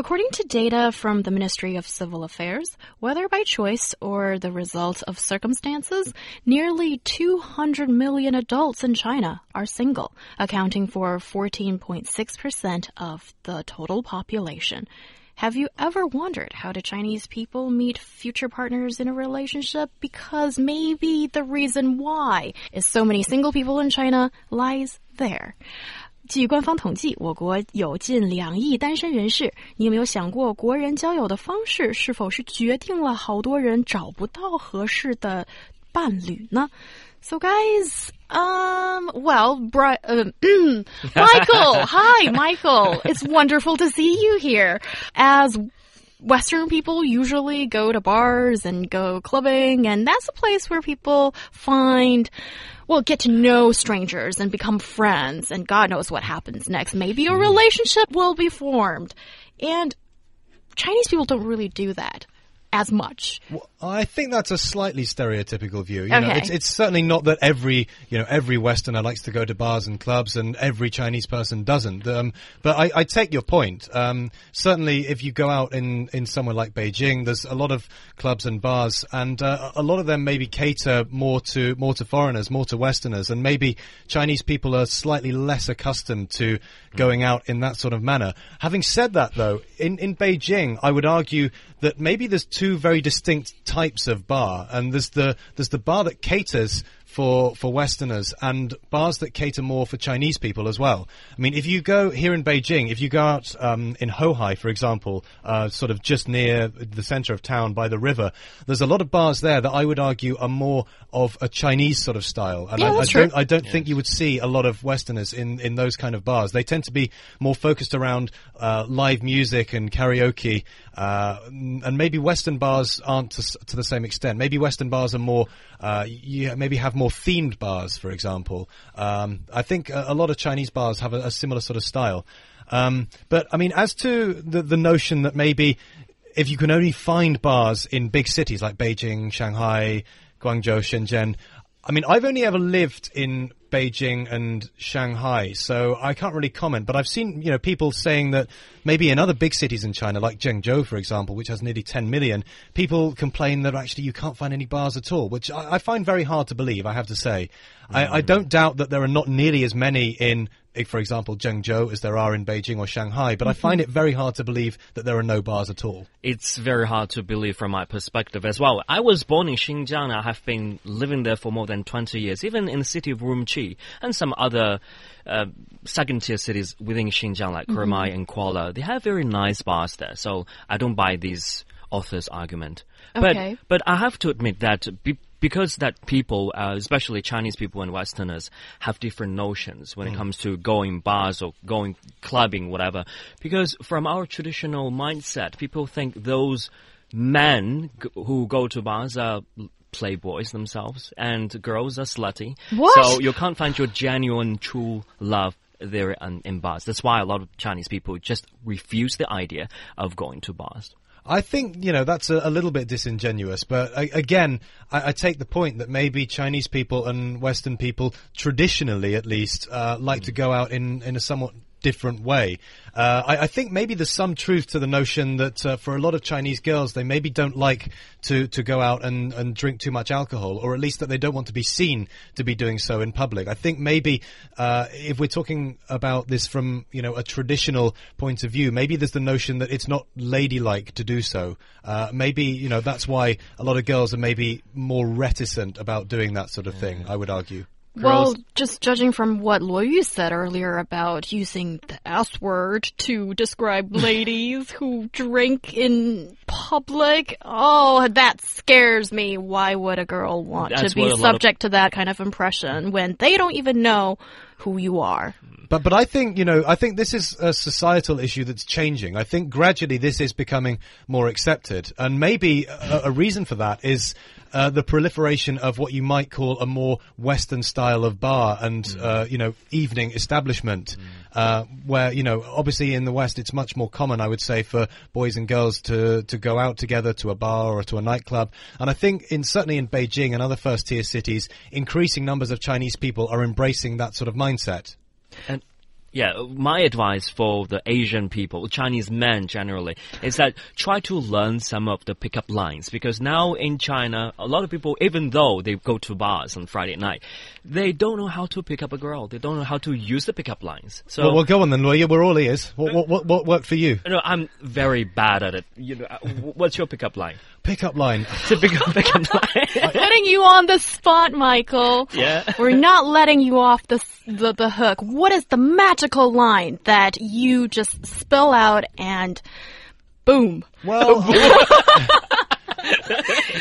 According to data from the Ministry of Civil Affairs, whether by choice or the result of circumstances, nearly 200 million adults in China are single, accounting for 14.6% of the total population. Have you ever wondered how do Chinese people meet future partners in a relationship? Because maybe the reason why is so many single people in China lies there. 据官方统计，我国有近两亿单身人士。你有没有想过，国人交友的方式是否是决定了好多人找不到合适的伴侣呢？So guys, um, well, Bri uh, Michael, hi, Michael. It's wonderful to see you here. As Western people usually go to bars and go clubbing, and that's a place where people find well, get to know strangers and become friends, and God knows what happens next. Maybe a mm-hmm. relationship will be formed. And Chinese people don't really do that as much. Well, I think that's a slightly stereotypical view. You okay. know, it's, it's certainly not that every you know every Westerner likes to go to bars and clubs, and every Chinese person doesn't. Um, but I, I, take your point. Um, certainly, if you go out in in somewhere like Beijing, there's a lot of clubs and bars, and uh, a lot of them maybe cater more to more to foreigners, more to Westerners, and maybe Chinese people are slightly less accustomed to going out in that sort of manner. Having said that, though, in in Beijing, I would argue that maybe there's two very distinct types of bar, and there's the there's the bar that caters for for Westerners and bars that cater more for Chinese people as well. I mean, if you go here in Beijing, if you go out um, in Houhai, for example, uh, sort of just near the center of town by the river, there's a lot of bars there that I would argue are more of a Chinese sort of style, and yeah, I, I don't I don't think you would see a lot of Westerners in in those kind of bars. They tend to be more focused around uh, live music and karaoke, uh, and maybe Western bars aren't to, to, the same extent. Maybe Western bars are more uh, you maybe have more themed bars, for example. Um, I think a, a, lot of Chinese bars have a, a similar sort of style. Um, but I mean, as to the, the notion that maybe if you can only find bars in big cities like Beijing, Shanghai, Guangzhou, Shenzhen, I mean, I've only ever lived in Beijing and Shanghai, so I can't really comment. But I've seen, you know, people saying that maybe in other big cities in China, like Zhengzhou, for example, which has nearly 10 million, people complain that actually you can't find any bars at all, which I, I find very hard to believe, I have to say. Mm. I, I don't doubt that there are not nearly as many in for example, Zhengzhou as there are in Beijing or Shanghai, but I find it very hard to believe that there are no bars at all. It's very hard to believe from my perspective as well. I was born in Xinjiang. I have been living there for more than 20 years, even in the city of Urumqi and some other uh, second tier cities within Xinjiang like Karamay mm -hmm. and Korla. They have very nice bars there, so I don't buy this author's argument. Okay. But, but I have to admit that because that people, uh, especially Chinese people and Westerners, have different notions when mm. it comes to going bars or going clubbing, whatever. Because from our traditional mindset, people think those men who go to bars are playboys themselves and girls are slutty. What? So you can't find your genuine true love there in, in bars. That's why a lot of Chinese people just refuse the idea of going to bars. I think you know that's a, a little bit disingenuous, but I, again, I, I, take the point that maybe Chinese people and Western people, traditionally at least, uh, like mm. to go out in in a somewhat different way. Uh, I, I, think maybe there's some truth to the notion that uh, for a lot of Chinese girls, they maybe don't like to, to go out and, and drink too much alcohol, or at least that they don't want to be seen to be doing so in public. I think maybe uh, if we're talking about this from you know a traditional point of view, maybe there's the notion that it's not ladylike to do so. Uh, maybe you know that's why a lot of girls are maybe more reticent about doing that sort of thing. I would argue. Well, just judging from what Luo Yu said earlier about using the S word to describe ladies who drink in public, oh, that scares me. Why would a girl want That's to be subject to that kind of impression when they don't even know who you are? But but I think you know I think this is a societal issue that's changing. I think gradually this is becoming more accepted, and maybe a, a reason for that is uh, the proliferation of what you might call a more Western style of bar and uh, you know evening establishment, uh, where you know obviously in the West it's much more common, I would say, for boys and girls to to go out together to a bar or to a nightclub. And I think in certainly in Beijing and other first tier cities, increasing numbers of Chinese people are embracing that sort of mindset. And yeah, my advice for the Asian people, Chinese men generally, is that try to learn some of the pickup lines because now in China, a lot of people, even though they go to bars on Friday night, they don't know how to pick up a girl. They don't know how to use the pickup lines. So. Well, well go on then, Luo Yu. We're all ears. What, what, what, what worked for you? you know, I'm very bad at it. You know, uh, what's your pickup line? Pickup line. Typical pickup line. Putting you on the spot, Michael. Yeah. We're not letting you off the, the, the hook. What is the magical line that you just spill out and boom? Well,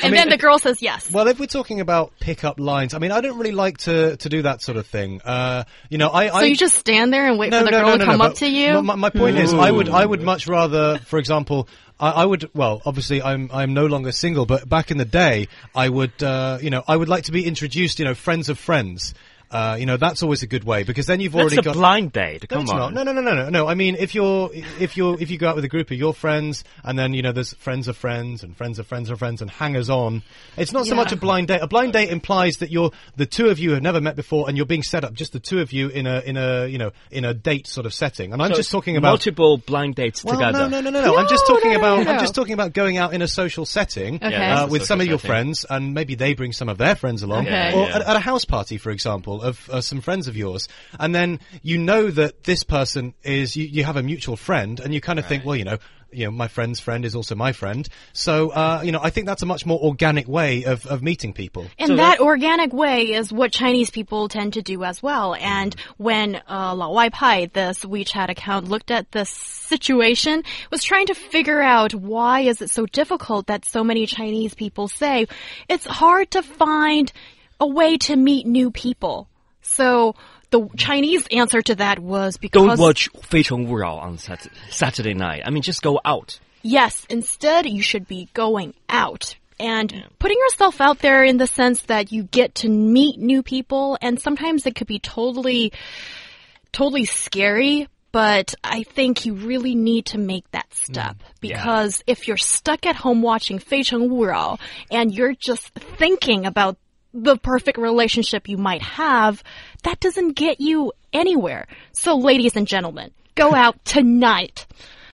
And then the girl says yes. Well, if we're talking about pickup lines, I mean, I don't really like to, to do that sort of thing. Uh, you know, I, so you just stand there and wait for the girl to come but up to you? My, my point is, I would I would much rather, for example, I, I would well, obviously, I'm I'm no longer single, but back in the day, I would uh, you know I would like to be introduced, you know, friends of friends. Uh, you know, that's always a good way because then you've That's already a got a blind date. no, Come it's on. not. No, no, no, no, no, no. I mean, if you're, if you're, if you go out with a group of your friends, and then you know there's friends of friends and friends of friends of friends and hangers on, it's not so much a blind date. A blind date implies that you're the two of you have never met before, and you're being set up just the two of you in a in a you know in a date sort of setting. And I'm just talking about. multiple blind dates well, together. no, no, no, no, no. I'm just talking no, no, about. no, I'm just talking about going out in a social setting Okay. Uh, that's a with some of your setting. friends, and maybe they bring some of their friends along, Okay. or Yeah. At, at a house party, for example, of uh, some friends of yours, and then you know that this person is you, you have a mutual friend, and you kind of think, well, you know. You know, my friend's friend is also my friend. So, uh, you know, I think that's a much more organic way of, of meeting people. And So that organic way is what Chinese people tend to do as well. And when uh, Lao Wai Pai, this WeChat account, looked at this situation, was trying to figure out why is it so difficult that so many Chinese people say it's hard to find a way to meet new people. So the Chinese answer to that was because Don't watch 非诚勿扰 on Sat Saturday night. I mean, just go out. Yes, instead you should be going out and putting yourself out there in the sense that you get to meet new people and sometimes it could be totally totally scary, but I think you really need to make that step because if you're stuck at home watching 非诚勿扰 and you're just thinking about the perfect relationship you might have, that doesn't get you anywhere. So ladies and gentlemen, go out tonight.